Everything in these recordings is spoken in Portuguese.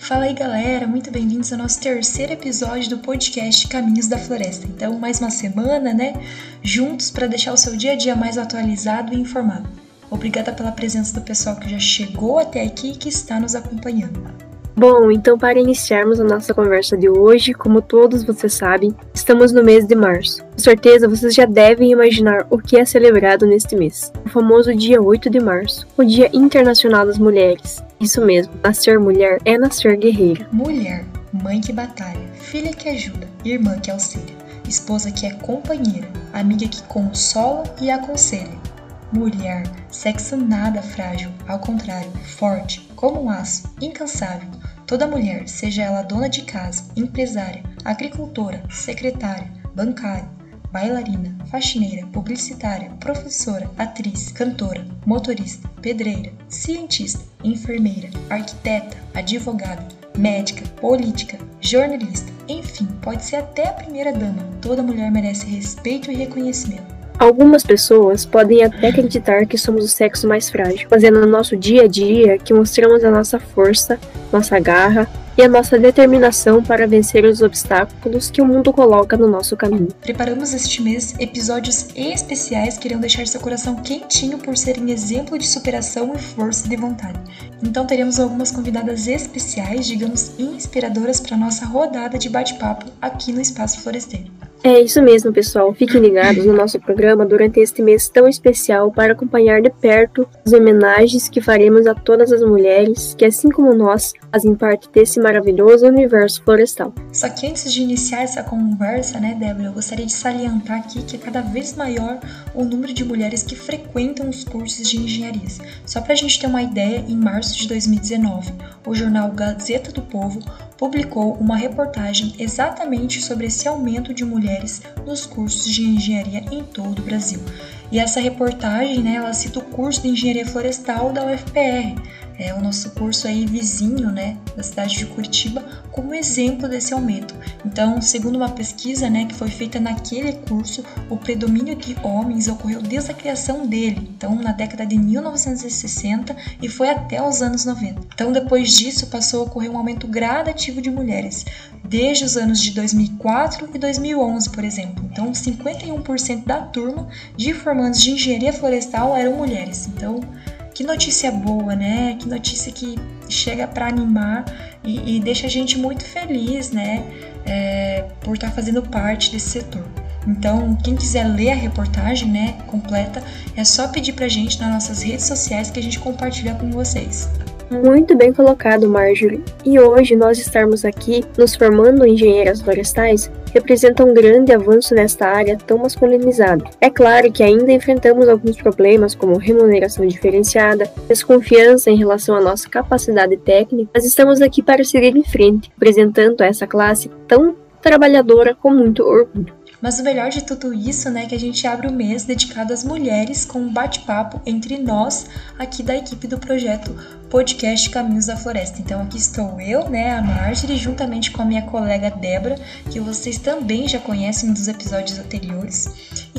Fala aí galera, muito bem-vindos ao nosso terceiro episódio do podcast Caminhos da Floresta. Então, mais uma semana, né? Juntos para deixar o seu dia a dia mais atualizado e informado. Obrigada pela presença do pessoal que já chegou até aqui e que está nos acompanhando. Bom, então para iniciarmos a nossa conversa de hoje, como todos vocês sabem, estamos no mês de março. Com certeza vocês já devem imaginar o que é celebrado neste mês. O famoso dia 8 de março, o Dia Internacional das Mulheres. Isso mesmo, nascer mulher é nascer guerreira. Mulher, mãe que batalha, filha que ajuda, irmã que auxilia, esposa que é companheira, amiga que consola e aconselha. Mulher, sexo nada frágil, ao contrário, forte, como um aço, incansável. Toda mulher, seja ela dona de casa, empresária, agricultora, secretária, bancária, bailarina, faxineira, publicitária, professora, atriz, cantora, motorista, pedreira, cientista, enfermeira, arquiteta, advogada, médica, política, jornalista, enfim, pode ser até a primeira dama. Toda mulher merece respeito e reconhecimento. Algumas pessoas podem até acreditar que somos o sexo mais frágil, mas é no nosso dia a dia que mostramos a nossa força, nossa garra e a nossa determinação para vencer os obstáculos que o mundo coloca no nosso caminho. Preparamos este mês episódios especiais que irão deixar seu coração quentinho por serem exemplo de superação e força de vontade. Então teremos algumas convidadas especiais, digamos, inspiradoras para nossa rodada de bate-papo aqui no Espaço Floresteiro. É isso mesmo, pessoal. Fiquem ligados no nosso programa durante este mês tão especial para acompanhar de perto as homenagens que faremos a todas as mulheres que, assim como nós, fazem parte desse maravilhoso universo florestal. Só que antes de iniciar essa conversa, né, Débora, eu gostaria de salientar aqui que é cada vez maior o número de mulheres que frequentam os cursos de engenharias. Só para a gente ter uma ideia, em março de 2019, o jornal Gazeta do Povo publicou uma reportagem exatamente sobre esse aumento de mulheres nos cursos de engenharia em todo o Brasil. E essa reportagem, né, ela cita o curso de engenharia florestal da UFPR, é o nosso curso aí vizinho, né, da cidade de Curitiba, como exemplo desse aumento. Então, segundo uma pesquisa, né, que foi feita naquele curso, o predomínio de homens ocorreu desde a criação dele, então na década de 1960 e foi até os anos 90. Então, depois disso, passou a ocorrer um aumento gradativo de mulheres, desde os anos de 2004 e 2011, por exemplo. Então, 51% da turma de formandos de engenharia florestal eram mulheres. Então, que notícia boa, né? Que notícia que chega para animar e, e, deixa a gente muito feliz, né? É, por estar tá fazendo parte desse setor. Então, quem quiser ler a reportagem, né, completa, é só pedir pra gente nas nossas redes sociais que a gente compartilha com vocês. Muito bem colocado, Marjorie. E hoje nós estarmos aqui nos formando engenheiras florestais representa um grande avanço nesta área tão masculinizada. É claro que ainda enfrentamos alguns problemas como remuneração diferenciada, desconfiança em relação à nossa capacidade técnica, mas estamos aqui para seguir em frente, apresentando essa classe tão trabalhadora com muito orgulho. Mas o melhor de tudo isso, né, é que a gente abre o mês dedicado às mulheres com um bate-papo entre nós aqui da equipe do projeto Podcast Caminhos da Floresta. Então aqui estou eu, né, a Marjorie, juntamente com a minha colega Débora, que vocês também já conhecem dos episódios anteriores.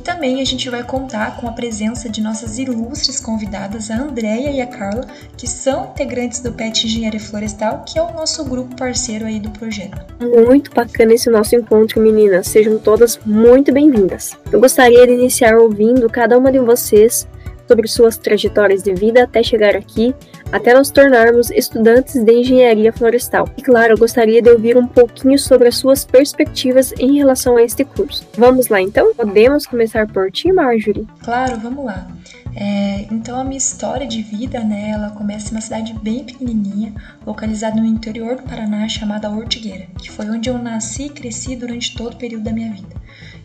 E também a gente vai contar com a presença de nossas ilustres convidadas, a Andréia e a Carla, que são integrantes do PET Engenharia Florestal, que é o nosso grupo parceiro aí do projeto. Muito bacana esse nosso encontro, meninas. Sejam todas muito bem-vindas. Eu gostaria de iniciar ouvindo cada uma de vocês sobre suas trajetórias de vida até chegar aqui, até nos tornarmos estudantes de engenharia florestal. E claro, eu gostaria de ouvir um pouquinho sobre as suas perspectivas em relação a este curso. Vamos lá então? Podemos começar por ti, Marjorie? Claro, vamos lá. É, então a minha história de vida, né, ela começa em uma cidade bem pequenininha, localizada no interior do Paraná, chamada Ortigueira, que foi onde eu nasci e cresci durante todo o período da minha vida.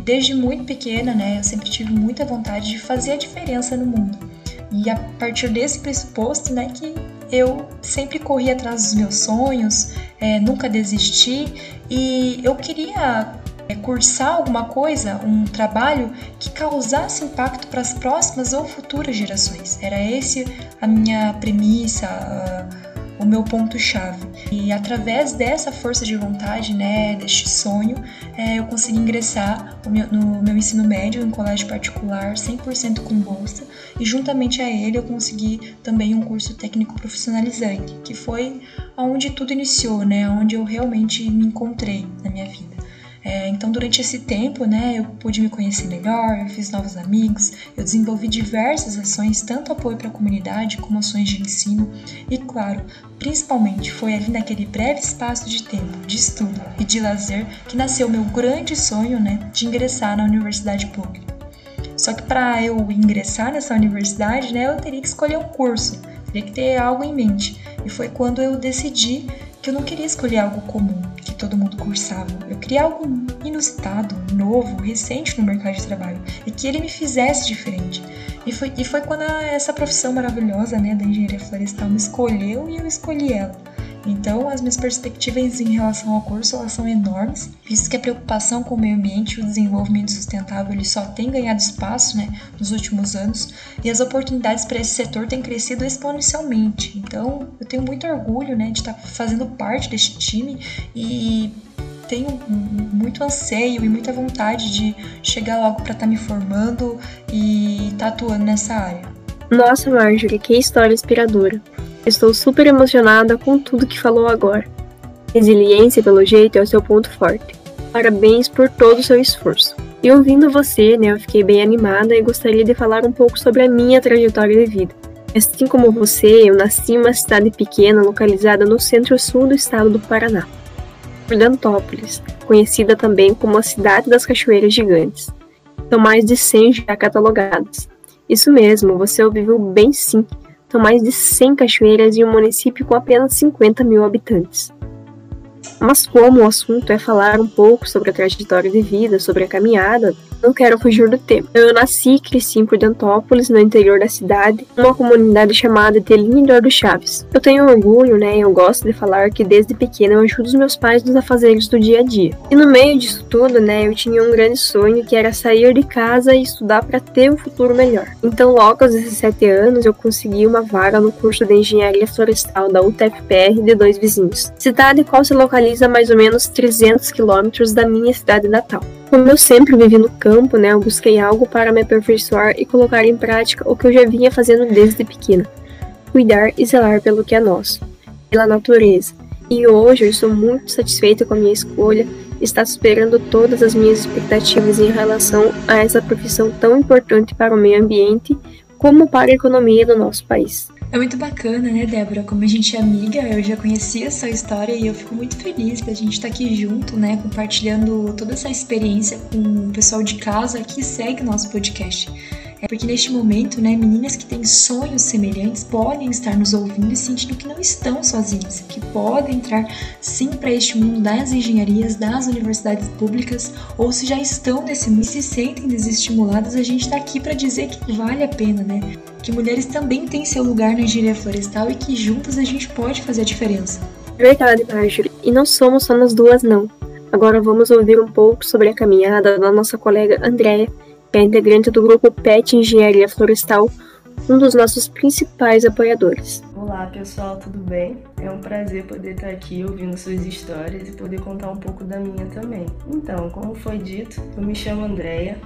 E desde muito pequena, né, eu sempre tive muita vontade de fazer a diferença no mundo. E a partir desse pressuposto, né, que eu sempre corri atrás dos meus sonhos, é, nunca desisti e eu queria é, cursar alguma coisa, um trabalho que causasse impacto para as próximas ou futuras gerações. Era esse a minha premissa, o meu ponto-chave. E através dessa força de vontade, né, deste sonho, é, eu consegui ingressar no meu ensino médio em colégio particular, 100% com bolsa, e juntamente a ele eu consegui também um curso técnico profissionalizante, que foi onde tudo iniciou, né, onde eu realmente me encontrei na minha vida. É, então, durante esse tempo, né, eu pude me conhecer melhor, eu fiz novos amigos, eu desenvolvi diversas ações, tanto apoio para a comunidade como ações de ensino, e claro, principalmente foi ali naquele breve espaço de tempo, de estudo e de lazer que nasceu meu grande sonho, né, de ingressar na universidade pública. Só que para eu ingressar nessa universidade, né, eu teria que escolher um curso, teria que ter algo em mente. E foi quando eu decidi que eu não queria escolher algo comum, que todo mundo cursava. Eu queria algo inusitado, novo, recente no mercado de trabalho e que ele me fizesse diferente. E foi, e foi quando a, essa profissão maravilhosa né, da engenharia florestal me escolheu e eu escolhi ela. Então, as minhas perspectivas em relação ao curso elas são enormes, visto que a preocupação com o meio ambiente e o desenvolvimento sustentável ele só tem ganhado espaço né, nos últimos anos e as oportunidades para esse setor têm crescido exponencialmente. Então, eu tenho muito orgulho né, de estar fazendo parte deste time e tenho muito anseio e muita vontade de chegar logo para estar me formando e estar atuando nessa área. Nossa, Marjorie, que história inspiradora. Estou super emocionada com tudo que falou agora. Resiliência, pelo jeito, é o seu ponto forte. Parabéns por todo o seu esforço. E ouvindo você, né, eu fiquei bem animada e gostaria de falar um pouco sobre a minha trajetória de vida. Assim como você, eu nasci em uma cidade pequena localizada no centro-sul do estado do Paraná, Prudentópolis, conhecida também como a cidade das cachoeiras gigantes. São mais de 100 já catalogadas. Isso mesmo, você ouviu bem sim. São mais de 100 cachoeiras em um município com apenas 50 mil habitantes. Mas como o assunto é falar um pouco sobre a trajetória de vida, sobre a caminhada, não quero fugir do tema. Eu nasci e cresci em Prudentópolis, no interior da cidade, numa comunidade chamada Telinho Eduardo Chaves. Eu tenho orgulho, né, eu gosto de falar que desde pequena eu ajudo os meus pais nos afazeres do dia a dia. E no meio disso tudo, né, eu tinha um grande sonho que era sair de casa e estudar para ter um futuro melhor. Então, logo aos 17 anos, eu consegui uma vaga no curso de Engenharia Florestal da UTFPR de dois vizinhos, cidade qual se localiza a mais ou menos 300 quilômetros da minha cidade natal. Como eu sempre vivi no campo, né, eu busquei algo para me aperfeiçoar e colocar em prática o que eu já vinha fazendo desde pequena: cuidar e zelar pelo que é nosso, pela natureza. E hoje eu estou muito satisfeita com a minha escolha, está superando todas as minhas expectativas em relação a essa profissão tão importante para o meio ambiente como para a economia do nosso país. É muito bacana, né, Débora? Como a gente é amiga, eu já conhecia a sua história e eu fico muito feliz da gente estar tá aqui junto, né, compartilhando toda essa experiência com o pessoal de casa que segue nosso podcast. É porque neste momento, né, meninas que têm sonhos semelhantes podem estar nos ouvindo e sentindo que não estão sozinhas, que podem entrar sim para este mundo das engenharias, das universidades públicas, ou se já estão nesse mundo e se sentem desestimuladas, a gente está aqui para dizer que vale a pena, né? Que mulheres também têm seu lugar na engenharia florestal e que juntas a gente pode fazer a diferença. Verdade, Marjorie. E não somos só nós duas, não. Agora vamos ouvir um pouco sobre a caminhada da nossa colega Andréa é integrante do grupo PET Engenharia Florestal, um dos nossos principais apoiadores. Olá pessoal, tudo bem? É um prazer poder estar aqui ouvindo suas histórias e poder contar um pouco da minha também. Então, como foi dito, eu me chamo Andréia,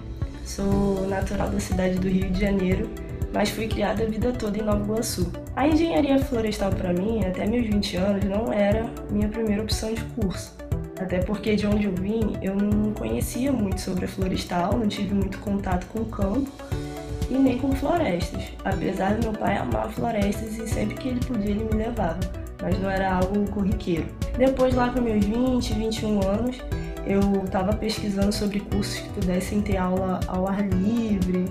sou natural da cidade do Rio de Janeiro, mas fui criada a vida toda em Nova Iguaçu. A engenharia florestal para mim, até meus 20 anos, não era minha primeira opção de curso. Até porque de onde eu vim, eu não conhecia muito sobre a florestal, não tive muito contato com o campo e nem com florestas. Apesar do meu pai amar florestas e sempre que ele podia ele me levava, mas não era algo corriqueiro. Depois, lá para meus 20, 21 anos, eu estava pesquisando sobre cursos que pudessem ter aula ao ar livre,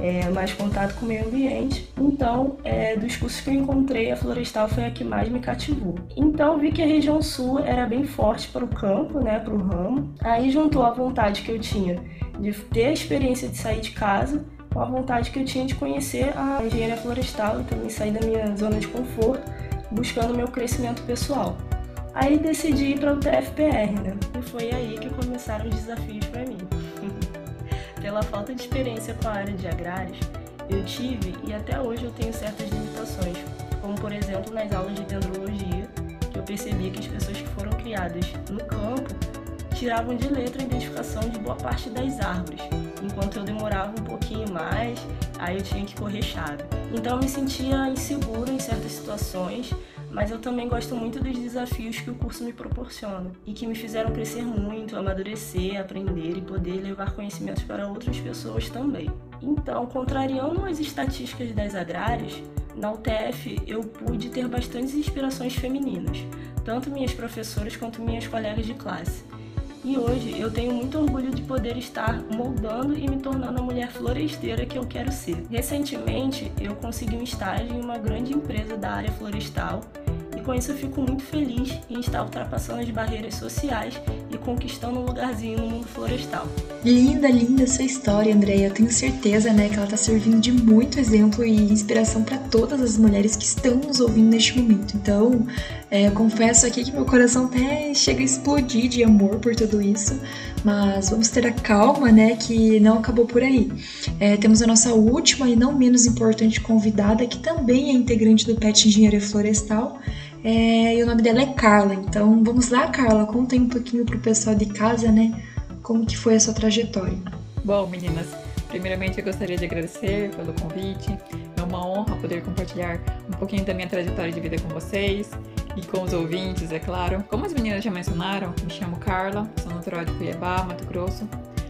é, mais contato com o meio ambiente. Então, é, dos cursos que eu encontrei, a florestal foi a que mais me cativou. Então, vi que a região sul era bem forte para o campo, né, para o ramo. Aí juntou a vontade que eu tinha de ter a experiência de sair de casa com a vontade que eu tinha de conhecer a engenharia florestal e também sair da minha zona de conforto, buscando meu crescimento pessoal. Aí decidi ir para o TFPR, né? E foi aí que começaram os desafios para mim pela falta de experiência com a área de agrários, eu tive e até hoje eu tenho certas limitações como por exemplo nas aulas de dendrologia, que eu percebi que as pessoas que foram criadas no campo tiravam de letra a identificação de boa parte das árvores, enquanto eu demorava um pouquinho mais, aí eu tinha que correr chave. Então eu me sentia insegura em certas situações, mas eu também gosto muito dos desafios que o curso me proporciona e que me fizeram crescer muito, amadurecer, aprender e poder levar conhecimentos para outras pessoas também. Então, contrariando as estatísticas das agrárias, na UTF eu pude ter bastantes inspirações femininas, tanto minhas professoras quanto minhas colegas de classe. E hoje eu tenho muito orgulho de poder estar moldando e me tornando a mulher floresteira que eu quero ser. Recentemente eu consegui um estágio em uma grande empresa da área florestal com isso eu fico muito feliz em estar ultrapassando as barreiras sociais e conquistando um lugarzinho no mundo florestal. Linda, linda sua história, Andréia. Eu tenho certeza, né, que ela está servindo de muito exemplo e inspiração para todas as mulheres que estão nos ouvindo neste momento. Então, é, confesso aqui que meu coração até chega a explodir de amor por tudo isso, mas vamos ter a calma, né, que não acabou por aí. É, temos a nossa última e não menos importante convidada, que também é integrante do PET Engenharia Florestal. É, e o nome dela é Carla. Então, vamos lá, Carla, conta aí um pouquinho pro pessoal de casa, né, como que foi a sua trajetória? Bom, meninas, primeiramente eu gostaria de agradecer pelo convite. É uma honra poder compartilhar um pouquinho da minha trajetória de vida com vocês e com os ouvintes, é claro. Como as meninas já mencionaram, me chamo Carla, sou natural de Cuiabá, Mato Grosso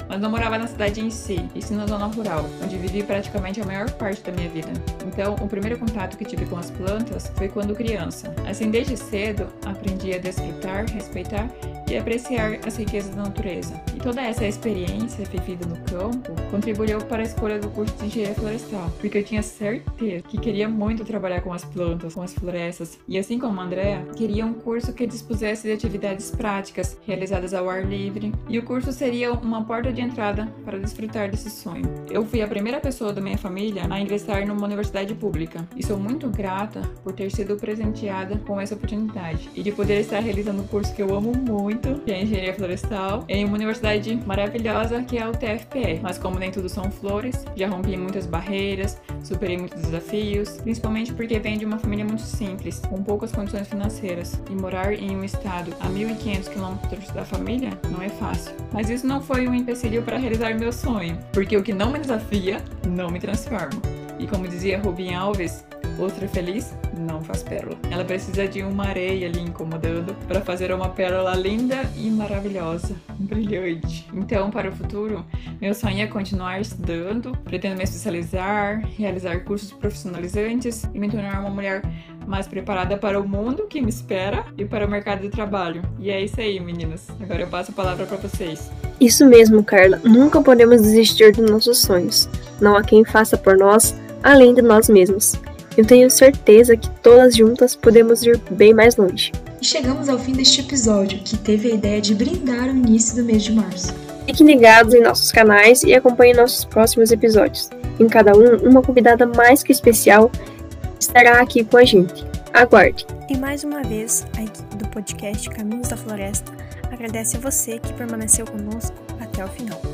mas não morava na cidade em si, e sim na zona rural, onde vivi praticamente a maior parte da minha vida. Então, o primeiro contato que tive com as plantas foi quando criança. Assim, desde cedo, aprendi a desfrutar, respeitar apreciar as riquezas da natureza. E toda essa experiência vivida no campo contribuiu para a escolha do curso de engenharia florestal, porque eu tinha certeza que queria muito trabalhar com as plantas, com as florestas, e assim como a Andrea, queria um curso que dispusesse de atividades práticas realizadas ao ar livre, e o curso seria uma porta de entrada para desfrutar desse sonho. Eu fui a primeira pessoa da minha família a ingressar numa universidade pública, e sou muito grata por ter sido presenteada com essa oportunidade e de poder estar realizando um curso que eu amo muito que é Engenharia Florestal, em uma universidade maravilhosa que é a UTFPR. Mas como nem tudo são flores, já rompi muitas barreiras, superei muitos desafios, principalmente porque venho de uma família muito simples, com poucas condições financeiras, e morar em um estado a 1.500 quilômetros da família não é fácil. Mas isso não foi um empecilho para realizar meu sonho, porque o que não me desafia, não me transforma. E como dizia Rubin Alves, Outra feliz não faz pérola. Ela precisa de uma areia ali incomodando para fazer uma pérola linda e maravilhosa, brilhante. Então, para o futuro, meu sonho é continuar estudando, pretendo me especializar, realizar cursos profissionalizantes e me tornar uma mulher mais preparada para o mundo que me espera e para o mercado de trabalho. E é isso aí, meninas. Agora eu passo a palavra para vocês. Isso mesmo, Carla. Nunca podemos desistir dos nossos sonhos. Não há quem faça por nós além de nós mesmos. Eu tenho certeza que todas juntas podemos ir bem mais longe. E chegamos ao fim deste episódio, que teve a ideia de brindar o início do mês de março. Fiquem ligados em nossos canais e acompanhem nossos próximos episódios. Em cada um, uma convidada mais que especial estará aqui com a gente. Aguarde! E mais uma vez, a equipe do podcast Caminhos da Floresta agradece a você que permaneceu conosco até o final.